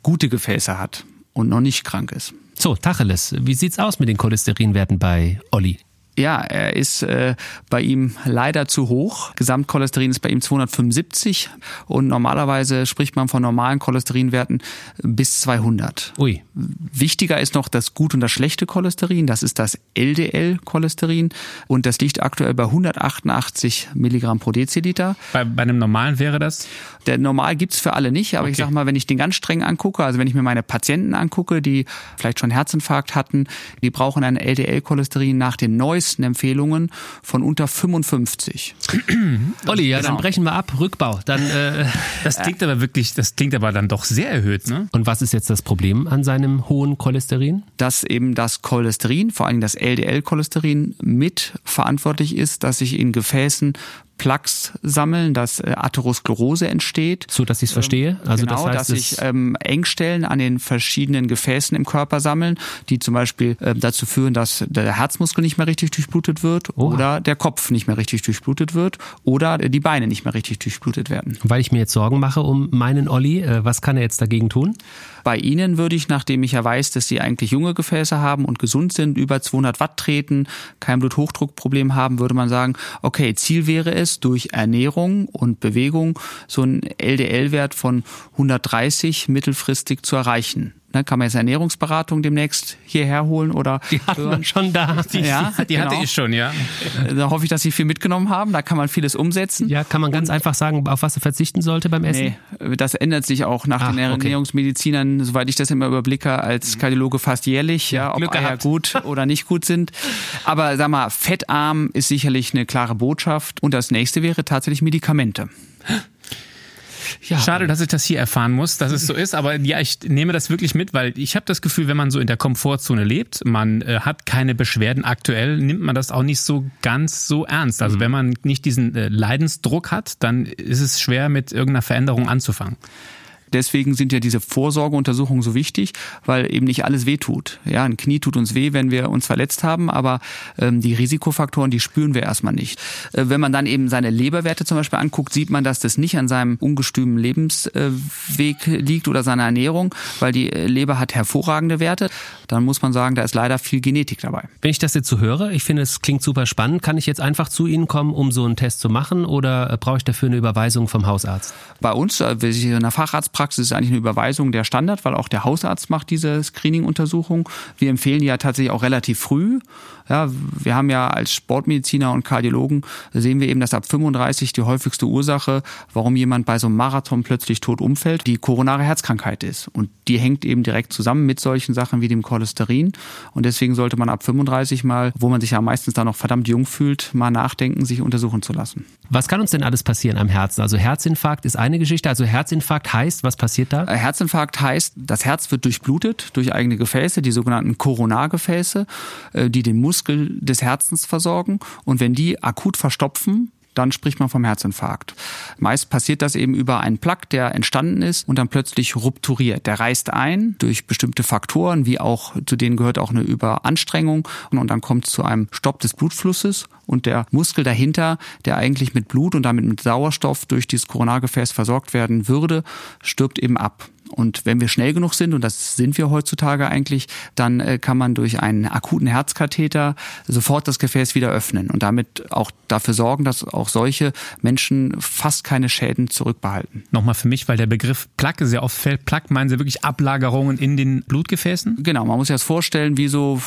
gute Gefäße hat und noch nicht krank ist. So, Tacheles, wie sieht's aus mit den Cholesterinwerten bei Olli? Ja, er ist äh, bei ihm leider zu hoch. Gesamtcholesterin ist bei ihm 275 und normalerweise spricht man von normalen Cholesterinwerten bis 200. Ui. Wichtiger ist noch das gut und das schlechte Cholesterin. Das ist das LDL-Cholesterin und das liegt aktuell bei 188 Milligramm pro Deziliter. Bei, bei einem normalen wäre das? Der Normal gibt's für alle nicht, aber okay. ich sag mal, wenn ich den ganz streng angucke, also wenn ich mir meine Patienten angucke, die vielleicht schon Herzinfarkt hatten, die brauchen ein LDL-Cholesterin nach den neuesten Empfehlungen von unter 55. Olli, ja, genau. dann brechen wir ab, Rückbau. Dann, äh, das klingt aber wirklich, das klingt aber dann doch sehr erhöht, ne? Und was ist jetzt das Problem an seinem hohen Cholesterin? Dass eben das Cholesterin, vor allem das LDL-Cholesterin, mit verantwortlich ist, dass sich in Gefäßen Plaques sammeln, dass äh, Atherosklerose entsteht. So, dass ich es verstehe. Also genau, das heißt, dass sich ähm, Engstellen an den verschiedenen Gefäßen im Körper sammeln, die zum Beispiel äh, dazu führen, dass der Herzmuskel nicht mehr richtig durchblutet wird Oha. oder der Kopf nicht mehr richtig durchblutet wird oder die Beine nicht mehr richtig durchblutet werden. Weil ich mir jetzt Sorgen mache um meinen Olli, äh, was kann er jetzt dagegen tun? Bei Ihnen würde ich, nachdem ich ja weiß, dass Sie eigentlich junge Gefäße haben und gesund sind, über 200 Watt treten, kein Bluthochdruckproblem haben, würde man sagen, okay, Ziel wäre es, durch Ernährung und Bewegung so einen LDL-Wert von 130 mittelfristig zu erreichen. Ne, kann man jetzt Ernährungsberatung demnächst hierher holen oder die hatten wir schon da. Die, ja, die genau. hatte ich schon, ja. Da hoffe ich, dass Sie viel mitgenommen haben. Da kann man vieles umsetzen. Ja, kann man ganz Und, einfach sagen, auf was er verzichten sollte beim Essen? Nee, das ändert sich auch nach Ach, den Ernährungsmedizinern, soweit ich das immer überblicke, als mhm. Kardiologe fast jährlich, ja, ob Glück Eier gehabt. gut oder nicht gut sind. Aber sag mal, fettarm ist sicherlich eine klare Botschaft. Und das nächste wäre tatsächlich Medikamente. Ja. Schade, dass ich das hier erfahren muss, dass es so ist, aber ja, ich nehme das wirklich mit, weil ich habe das Gefühl, wenn man so in der Komfortzone lebt, man äh, hat keine Beschwerden aktuell, nimmt man das auch nicht so ganz so ernst. Also mhm. wenn man nicht diesen äh, Leidensdruck hat, dann ist es schwer mit irgendeiner Veränderung anzufangen. Deswegen sind ja diese Vorsorgeuntersuchungen so wichtig, weil eben nicht alles wehtut. Ja, ein Knie tut uns weh, wenn wir uns verletzt haben, aber ähm, die Risikofaktoren, die spüren wir erstmal nicht. Äh, wenn man dann eben seine Leberwerte zum Beispiel anguckt, sieht man, dass das nicht an seinem ungestümen Lebensweg liegt oder seiner Ernährung, weil die Leber hat hervorragende Werte. Dann muss man sagen, da ist leider viel Genetik dabei. Wenn ich das jetzt so höre, ich finde, es klingt super spannend. Kann ich jetzt einfach zu Ihnen kommen, um so einen Test zu machen oder brauche ich dafür eine Überweisung vom Hausarzt? Bei uns, äh, in der Facharztpraxis, Praxis ist eigentlich eine Überweisung der Standard, weil auch der Hausarzt macht diese Screening-Untersuchung. Wir empfehlen ja tatsächlich auch relativ früh. Ja, wir haben ja als Sportmediziner und Kardiologen sehen wir eben, dass ab 35 die häufigste Ursache, warum jemand bei so einem Marathon plötzlich tot umfällt, die koronare Herzkrankheit ist. Und die hängt eben direkt zusammen mit solchen Sachen wie dem Cholesterin. Und deswegen sollte man ab 35 mal, wo man sich ja meistens da noch verdammt jung fühlt, mal nachdenken, sich untersuchen zu lassen. Was kann uns denn alles passieren am Herzen? Also Herzinfarkt ist eine Geschichte. Also Herzinfarkt heißt, was passiert da? Äh, Herzinfarkt heißt, das Herz wird durchblutet durch eigene Gefäße, die sogenannten Koronargefäße, äh, die den Muskel des Herzens versorgen. Und wenn die akut verstopfen, dann spricht man vom Herzinfarkt. Meist passiert das eben über einen Plaque, der entstanden ist und dann plötzlich rupturiert. Der reißt ein durch bestimmte Faktoren, wie auch zu denen gehört auch eine Überanstrengung und dann kommt es zu einem Stopp des Blutflusses und der Muskel dahinter, der eigentlich mit Blut und damit mit Sauerstoff durch dieses Koronargefäß versorgt werden würde, stirbt eben ab. Und wenn wir schnell genug sind, und das sind wir heutzutage eigentlich, dann äh, kann man durch einen akuten Herzkatheter sofort das Gefäß wieder öffnen und damit auch dafür sorgen, dass auch solche Menschen fast keine Schäden zurückbehalten. Nochmal für mich, weil der Begriff Plaque sehr oft fällt. Plaque meinen Sie wirklich Ablagerungen in den Blutgefäßen? Genau, man muss sich das vorstellen, wie so,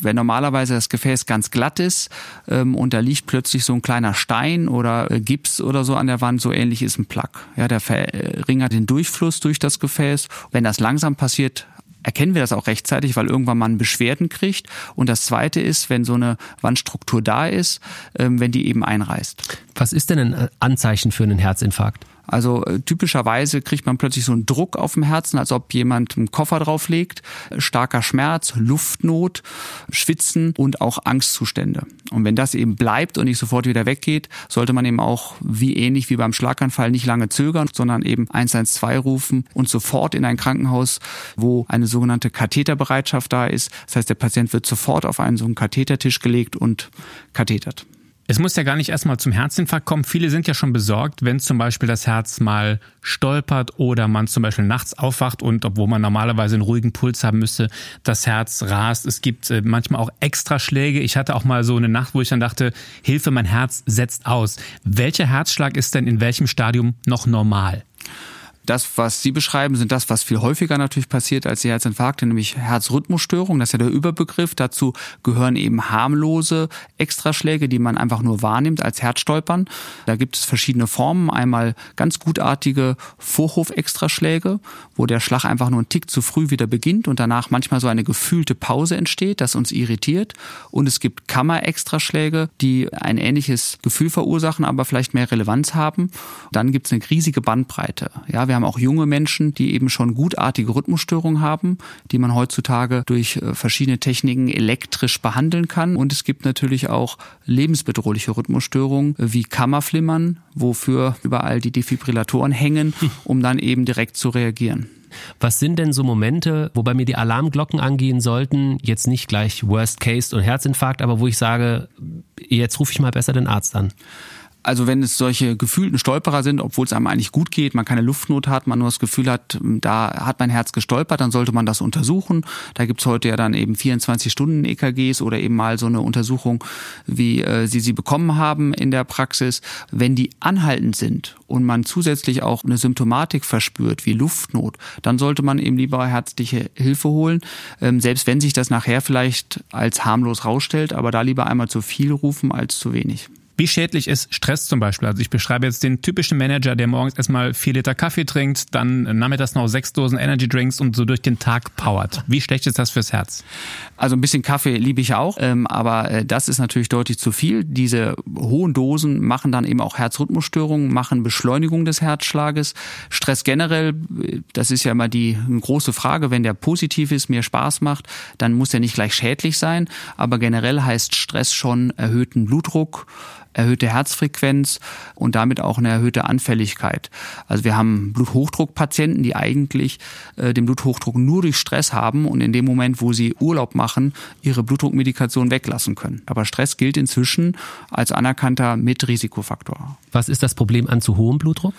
wenn normalerweise das Gefäß ganz glatt ist ähm, und da liegt plötzlich so ein kleiner Stein oder äh, Gips oder so an der Wand, so ähnlich ist ein Plaque. Ja, der verringert den Durchfluss durch das Gefäß. Wenn das langsam passiert, erkennen wir das auch rechtzeitig, weil irgendwann man Beschwerden kriegt. Und das Zweite ist, wenn so eine Wandstruktur da ist, ähm, wenn die eben einreißt. Was ist denn ein Anzeichen für einen Herzinfarkt? Also äh, typischerweise kriegt man plötzlich so einen Druck auf dem Herzen, als ob jemand einen Koffer drauflegt, starker Schmerz, Luftnot, Schwitzen und auch Angstzustände. Und wenn das eben bleibt und nicht sofort wieder weggeht, sollte man eben auch wie ähnlich wie beim Schlaganfall nicht lange zögern, sondern eben 112 rufen und sofort in ein Krankenhaus, wo eine sogenannte Katheterbereitschaft da ist. Das heißt, der Patient wird sofort auf einen so einen Kathetertisch gelegt und kathetert. Es muss ja gar nicht erstmal zum Herzinfarkt kommen. Viele sind ja schon besorgt, wenn zum Beispiel das Herz mal stolpert oder man zum Beispiel nachts aufwacht und obwohl man normalerweise einen ruhigen Puls haben müsste, das Herz rast. Es gibt äh, manchmal auch Extraschläge. Ich hatte auch mal so eine Nacht, wo ich dann dachte, Hilfe, mein Herz setzt aus. Welcher Herzschlag ist denn in welchem Stadium noch normal? Das, was Sie beschreiben, sind das, was viel häufiger natürlich passiert als die Herzinfarkte, nämlich Herzrhythmusstörungen. Das ist ja der Überbegriff. Dazu gehören eben harmlose Extraschläge, die man einfach nur wahrnimmt als Herzstolpern. Da gibt es verschiedene Formen. Einmal ganz gutartige Vorhof-Extraschläge, wo der Schlag einfach nur einen Tick zu früh wieder beginnt und danach manchmal so eine gefühlte Pause entsteht, das uns irritiert. Und es gibt Kammer-Extraschläge, die ein ähnliches Gefühl verursachen, aber vielleicht mehr Relevanz haben. Dann gibt es eine riesige Bandbreite. Ja, wir haben auch junge Menschen, die eben schon gutartige Rhythmusstörungen haben, die man heutzutage durch äh, verschiedene Techniken elektrisch behandeln kann. Und es gibt natürlich auch lebensbedrohliche Rhythmusstörungen wie Kammerflimmern, wofür überall die Defibrillatoren hängen, um dann eben direkt zu reagieren. Was sind denn so Momente, wo bei mir die Alarmglocken angehen sollten? Jetzt nicht gleich Worst Case und Herzinfarkt, aber wo ich sage, jetzt rufe ich mal besser den Arzt an. Also wenn es solche gefühlten Stolperer sind, obwohl es einem eigentlich gut geht, man keine Luftnot hat, man nur das Gefühl hat, da hat mein Herz gestolpert, dann sollte man das untersuchen. Da gibt's heute ja dann eben 24 Stunden EKGs oder eben mal so eine Untersuchung, wie äh, Sie sie bekommen haben in der Praxis. Wenn die anhaltend sind und man zusätzlich auch eine Symptomatik verspürt, wie Luftnot, dann sollte man eben lieber herzliche Hilfe holen, ähm, selbst wenn sich das nachher vielleicht als harmlos rausstellt, aber da lieber einmal zu viel rufen als zu wenig. Wie schädlich ist Stress zum Beispiel? Also ich beschreibe jetzt den typischen Manager, der morgens erstmal vier Liter Kaffee trinkt, dann nachmittags noch sechs Dosen Energy Drinks und so durch den Tag powert. Wie schlecht ist das fürs Herz? Also ein bisschen Kaffee liebe ich auch, ähm, aber äh, das ist natürlich deutlich zu viel. Diese hohen Dosen machen dann eben auch Herzrhythmusstörungen, machen Beschleunigung des Herzschlages. Stress generell, äh, das ist ja immer die große Frage, wenn der positiv ist, mir Spaß macht, dann muss er nicht gleich schädlich sein, aber generell heißt Stress schon erhöhten Blutdruck, erhöhte Herzfrequenz und damit auch eine erhöhte Anfälligkeit. Also wir haben Bluthochdruckpatienten, die eigentlich äh, den Bluthochdruck nur durch Stress haben und in dem Moment, wo sie Urlaub machen, ihre Blutdruckmedikation weglassen können. Aber Stress gilt inzwischen als anerkannter Mitrisikofaktor. Was ist das Problem an zu hohem Blutdruck?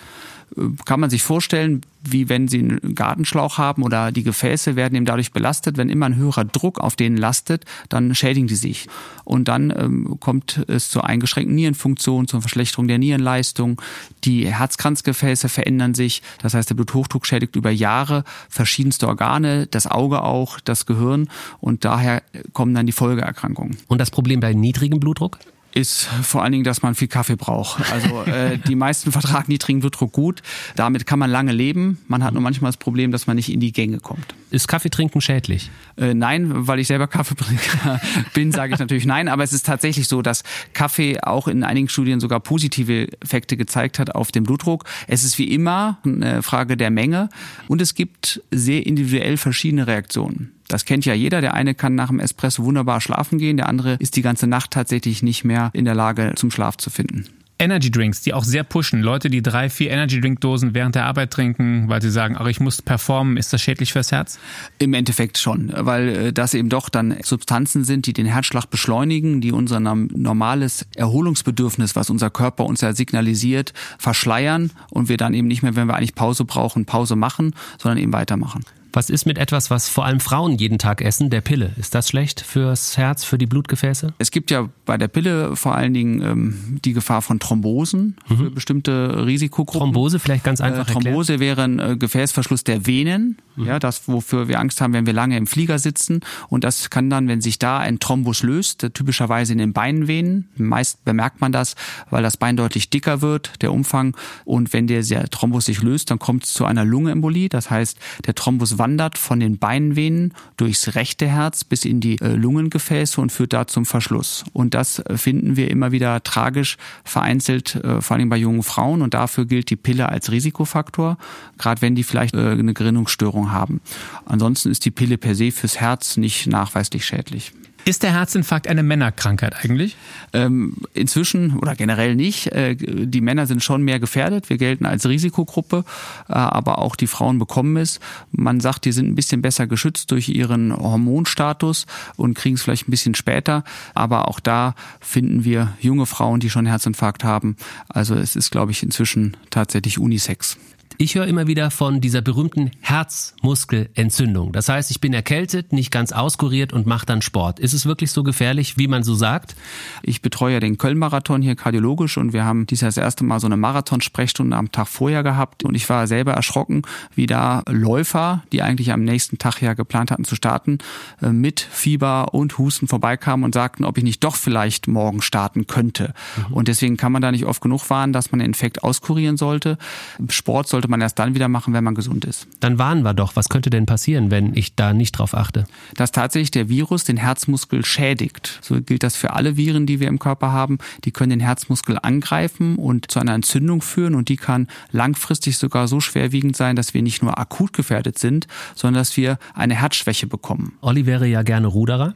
Kann man sich vorstellen, wie wenn Sie einen Gartenschlauch haben oder die Gefäße werden eben dadurch belastet. Wenn immer ein höherer Druck auf denen lastet, dann schädigen die sich. Und dann ähm, kommt es zur eingeschränkten Nierenfunktion, zur Verschlechterung der Nierenleistung. Die Herzkranzgefäße verändern sich. Das heißt, der Bluthochdruck schädigt über Jahre verschiedenste Organe, das Auge auch, das Gehirn. Und daher kommen dann die Folgeerkrankungen. Und das Problem bei niedrigem Blutdruck? Ist vor allen Dingen, dass man viel Kaffee braucht. Also äh, die meisten vertragen niedrigen Blutdruck gut. Damit kann man lange leben. Man hat nur manchmal das Problem, dass man nicht in die Gänge kommt. Ist Kaffeetrinken schädlich? Äh, nein, weil ich selber Kaffeetrinker bin, sage ich natürlich nein. Aber es ist tatsächlich so, dass Kaffee auch in einigen Studien sogar positive Effekte gezeigt hat auf den Blutdruck. Es ist wie immer eine Frage der Menge und es gibt sehr individuell verschiedene Reaktionen. Das kennt ja jeder. Der eine kann nach dem Espresso wunderbar schlafen gehen, der andere ist die ganze Nacht tatsächlich nicht mehr in der Lage, zum Schlaf zu finden. Energy Drinks, die auch sehr pushen. Leute, die drei, vier Energy Drink Dosen während der Arbeit trinken, weil sie sagen, ach, ich muss performen. Ist das schädlich fürs Herz? Im Endeffekt schon, weil äh, das eben doch dann Substanzen sind, die den Herzschlag beschleunigen, die unser normales Erholungsbedürfnis, was unser Körper uns ja signalisiert, verschleiern und wir dann eben nicht mehr, wenn wir eigentlich Pause brauchen, Pause machen, sondern eben weitermachen. Was ist mit etwas, was vor allem Frauen jeden Tag essen, der Pille? Ist das schlecht fürs Herz, für die Blutgefäße? Es gibt ja bei der Pille vor allen Dingen ähm, die Gefahr von Thrombosen mhm. für bestimmte Risikogruppen. Thrombose vielleicht ganz einfach äh, Thrombose erklärt. wäre ein äh, Gefäßverschluss der Venen, mhm. ja, das wofür wir Angst haben, wenn wir lange im Flieger sitzen und das kann dann, wenn sich da ein Thrombus löst, typischerweise in den Beinvenen, meist bemerkt man das, weil das Bein deutlich dicker wird, der Umfang und wenn der, der Thrombus sich löst, dann kommt es zu einer Lungenembolie, das heißt, der Thrombus wandert von den Beinvenen durchs rechte Herz bis in die äh, Lungengefäße und führt da zum Verschluss. Und das äh, finden wir immer wieder tragisch vereinzelt, äh, vor allem bei jungen Frauen. Und dafür gilt die Pille als Risikofaktor, gerade wenn die vielleicht eine Gerinnungsstörung haben. Ansonsten ist die Pille per se fürs Herz nicht nachweislich schädlich. Ist der Herzinfarkt eine Männerkrankheit eigentlich? Ähm, inzwischen oder generell nicht. Äh, die Männer sind schon mehr gefährdet. Wir gelten als Risikogruppe, äh, aber auch die Frauen bekommen es. Man sagt, die sind ein bisschen besser geschützt durch ihren Hormonstatus und kriegen es vielleicht ein bisschen später. Aber auch da finden wir junge Frauen, die schon Herzinfarkt haben. Also es ist, glaube ich, inzwischen tatsächlich Unisex. Ich höre immer wieder von dieser berühmten Herzmuskelentzündung. Das heißt, ich bin erkältet, nicht ganz auskuriert und mache dann Sport. Ist es wirklich so gefährlich, wie man so sagt? Ich betreue den Köln-Marathon hier kardiologisch und wir haben dieses Jahr das erste Mal so eine Marathonsprechstunde am Tag vorher gehabt und ich war selber erschrocken, wie da Läufer, die eigentlich am nächsten Tag ja geplant hatten zu starten, äh, mit Fieber und Husten vorbeikamen und sagten, ob ich nicht doch vielleicht morgen starten könnte. Mhm. Und deswegen kann man da nicht oft genug warnen, dass man den Infekt auskurieren sollte. Sport sollte man erst dann wieder machen, wenn man gesund ist. Dann warnen wir doch, was könnte denn passieren, wenn ich da nicht drauf achte? Dass tatsächlich der Virus den Herzmuskel schädigt. So gilt das für alle Viren, die wir im Körper haben. Die können den Herzmuskel angreifen und zu einer Entzündung führen und die kann langfristig sogar so schwerwiegend sein, dass wir nicht nur akut gefährdet sind, sondern dass wir eine Herzschwäche bekommen. Olli wäre ja gerne Ruderer.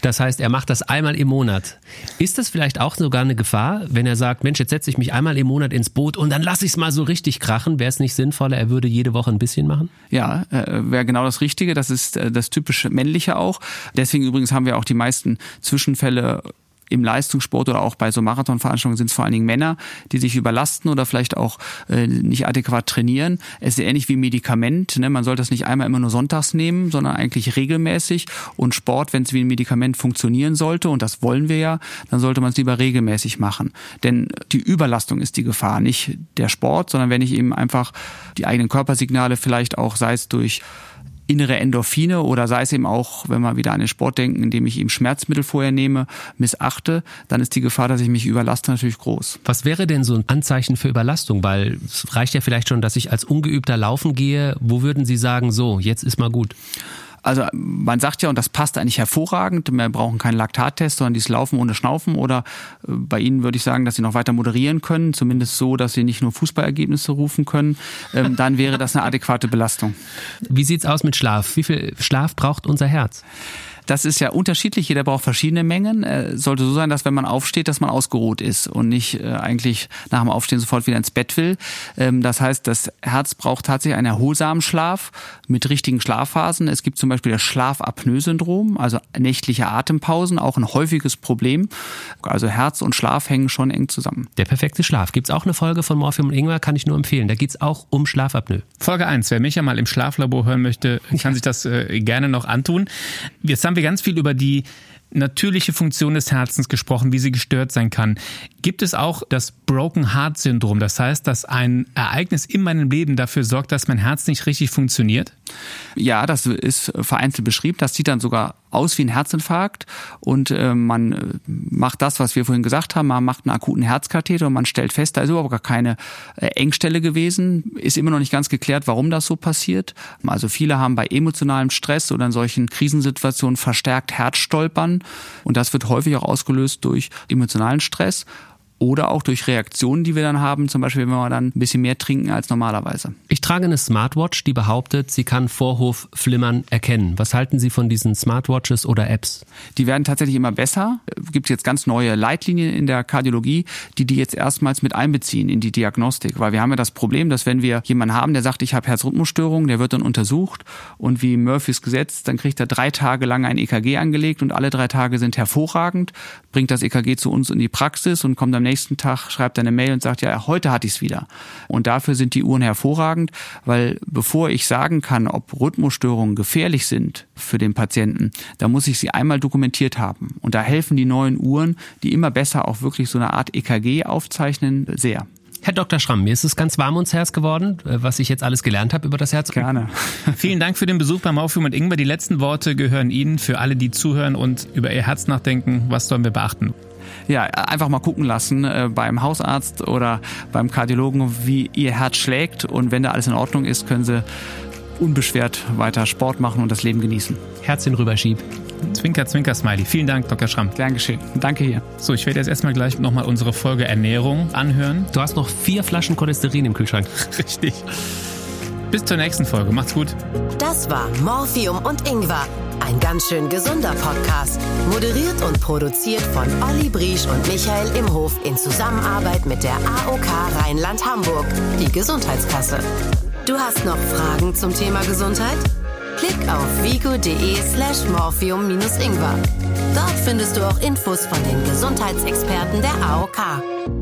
Das heißt, er macht das einmal im Monat. Ist das vielleicht auch sogar eine Gefahr, wenn er sagt, Mensch, jetzt setze ich mich einmal im Monat ins Boot und dann lasse ich es mal so richtig krachen? Wäre es nicht sinnvoller, er würde jede Woche ein bisschen machen? Ja, äh, wäre genau das Richtige. Das ist äh, das typische Männliche auch. Deswegen übrigens haben wir auch die meisten Zwischenfälle im Leistungssport oder auch bei so Marathonveranstaltungen sind es vor allen Dingen Männer, die sich überlasten oder vielleicht auch äh, nicht adäquat trainieren. Es ist ähnlich wie Medikament. Ne? Man sollte das nicht einmal immer nur sonntags nehmen, sondern eigentlich regelmäßig. Und Sport, wenn es wie ein Medikament funktionieren sollte, und das wollen wir ja, dann sollte man es lieber regelmäßig machen. Denn die Überlastung ist die Gefahr, nicht der Sport, sondern wenn ich eben einfach die eigenen Körpersignale vielleicht auch, sei es durch innere Endorphine oder sei es eben auch, wenn wir wieder an den Sport denken, indem ich eben Schmerzmittel vorher nehme, missachte, dann ist die Gefahr, dass ich mich überlaste, natürlich groß. Was wäre denn so ein Anzeichen für Überlastung? Weil es reicht ja vielleicht schon, dass ich als Ungeübter laufen gehe. Wo würden Sie sagen, so, jetzt ist mal gut? Also man sagt ja, und das passt eigentlich hervorragend, wir brauchen keinen Laktattest, sondern dieses Laufen ohne Schnaufen. Oder äh, bei Ihnen würde ich sagen, dass Sie noch weiter moderieren können, zumindest so, dass Sie nicht nur Fußballergebnisse rufen können. Ähm, dann wäre das eine adäquate Belastung. Wie sieht's aus mit Schlaf? Wie viel Schlaf braucht unser Herz? Das ist ja unterschiedlich, jeder braucht verschiedene Mengen. Äh, sollte so sein, dass wenn man aufsteht, dass man ausgeruht ist und nicht äh, eigentlich nach dem Aufstehen sofort wieder ins Bett will. Ähm, das heißt, das Herz braucht tatsächlich einen erholsamen Schlaf mit richtigen Schlafphasen. Es gibt zum Beispiel das Schlafapnoe-Syndrom, also nächtliche Atempausen, auch ein häufiges Problem. Also Herz und Schlaf hängen schon eng zusammen. Der perfekte Schlaf. Gibt's auch eine Folge von Morphium und Ingwer, kann ich nur empfehlen. Da geht's auch um Schlafapnoe. Folge 1. Wer mich ja mal im Schlaflabor hören möchte, kann sich das äh, gerne noch antun. Jetzt haben wir ganz viel über die natürliche Funktion des Herzens gesprochen, wie sie gestört sein kann. Gibt es auch das Broken Heart Syndrom? Das heißt, dass ein Ereignis in meinem Leben dafür sorgt, dass mein Herz nicht richtig funktioniert? Ja, das ist vereinzelt beschrieben. Das sieht dann sogar aus wie ein Herzinfarkt. Und äh, man äh, macht das, was wir vorhin gesagt haben, man macht einen akuten Herzkatheter und man stellt fest, da ist überhaupt gar keine äh, Engstelle gewesen, ist immer noch nicht ganz geklärt, warum das so passiert. Also viele haben bei emotionalem Stress oder in solchen Krisensituationen verstärkt Herzstolpern. Und das wird häufig auch ausgelöst durch emotionalen Stress oder auch durch Reaktionen, die wir dann haben, zum Beispiel, wenn wir dann ein bisschen mehr trinken als normalerweise. Ich trage eine Smartwatch, die behauptet, sie kann Vorhofflimmern erkennen. Was halten Sie von diesen Smartwatches oder Apps? Die werden tatsächlich immer besser. Gibt es jetzt ganz neue Leitlinien in der Kardiologie, die die jetzt erstmals mit einbeziehen in die Diagnostik. Weil wir haben ja das Problem, dass wenn wir jemanden haben, der sagt, ich habe Herzrhythmusstörungen, der wird dann untersucht und wie Murphys Gesetz, dann kriegt er drei Tage lang ein EKG angelegt und alle drei Tage sind hervorragend, bringt das EKG zu uns in die Praxis und kommt am nächsten Tag schreibt er eine Mail und sagt, ja, heute hatte ich es wieder. Und dafür sind die Uhren hervorragend, weil bevor ich sagen kann, ob Rhythmusstörungen gefährlich sind für den Patienten, da muss ich sie einmal dokumentiert haben. Und da helfen die neuen Uhren, die immer besser auch wirklich so eine Art EKG aufzeichnen, sehr. Herr Dr. Schramm, mir ist es ganz warm ums Herz geworden, äh, was ich jetzt alles gelernt habe über das Herz. Gerne. Vielen Dank für den Besuch beim Aufführen mit Ingwer. Die letzten Worte gehören Ihnen für alle, die zuhören und über ihr Herz nachdenken. Was sollen wir beachten? Ja, einfach mal gucken lassen äh, beim Hausarzt oder beim Kardiologen, wie ihr Herz schlägt. Und wenn da alles in Ordnung ist, können sie unbeschwert weiter Sport machen und das Leben genießen. Herzchen rüberschieb. Zwinker, Zwinker, Smiley. Vielen Dank, Dr. Schramm. Gern geschehen. Danke hier. So, ich werde jetzt erstmal gleich nochmal unsere Folge Ernährung anhören. Du hast noch vier Flaschen Cholesterin im Kühlschrank. Richtig. Bis zur nächsten Folge. Macht's gut. Das war Morphium und Ingwer. Ein ganz schön gesunder Podcast. Moderiert und produziert von Olli Briesch und Michael Imhof in Zusammenarbeit mit der AOK Rheinland-Hamburg, die Gesundheitskasse. Du hast noch Fragen zum Thema Gesundheit? Klick auf vigo.de slash morphium-ingwer. Dort findest du auch Infos von den Gesundheitsexperten der AOK.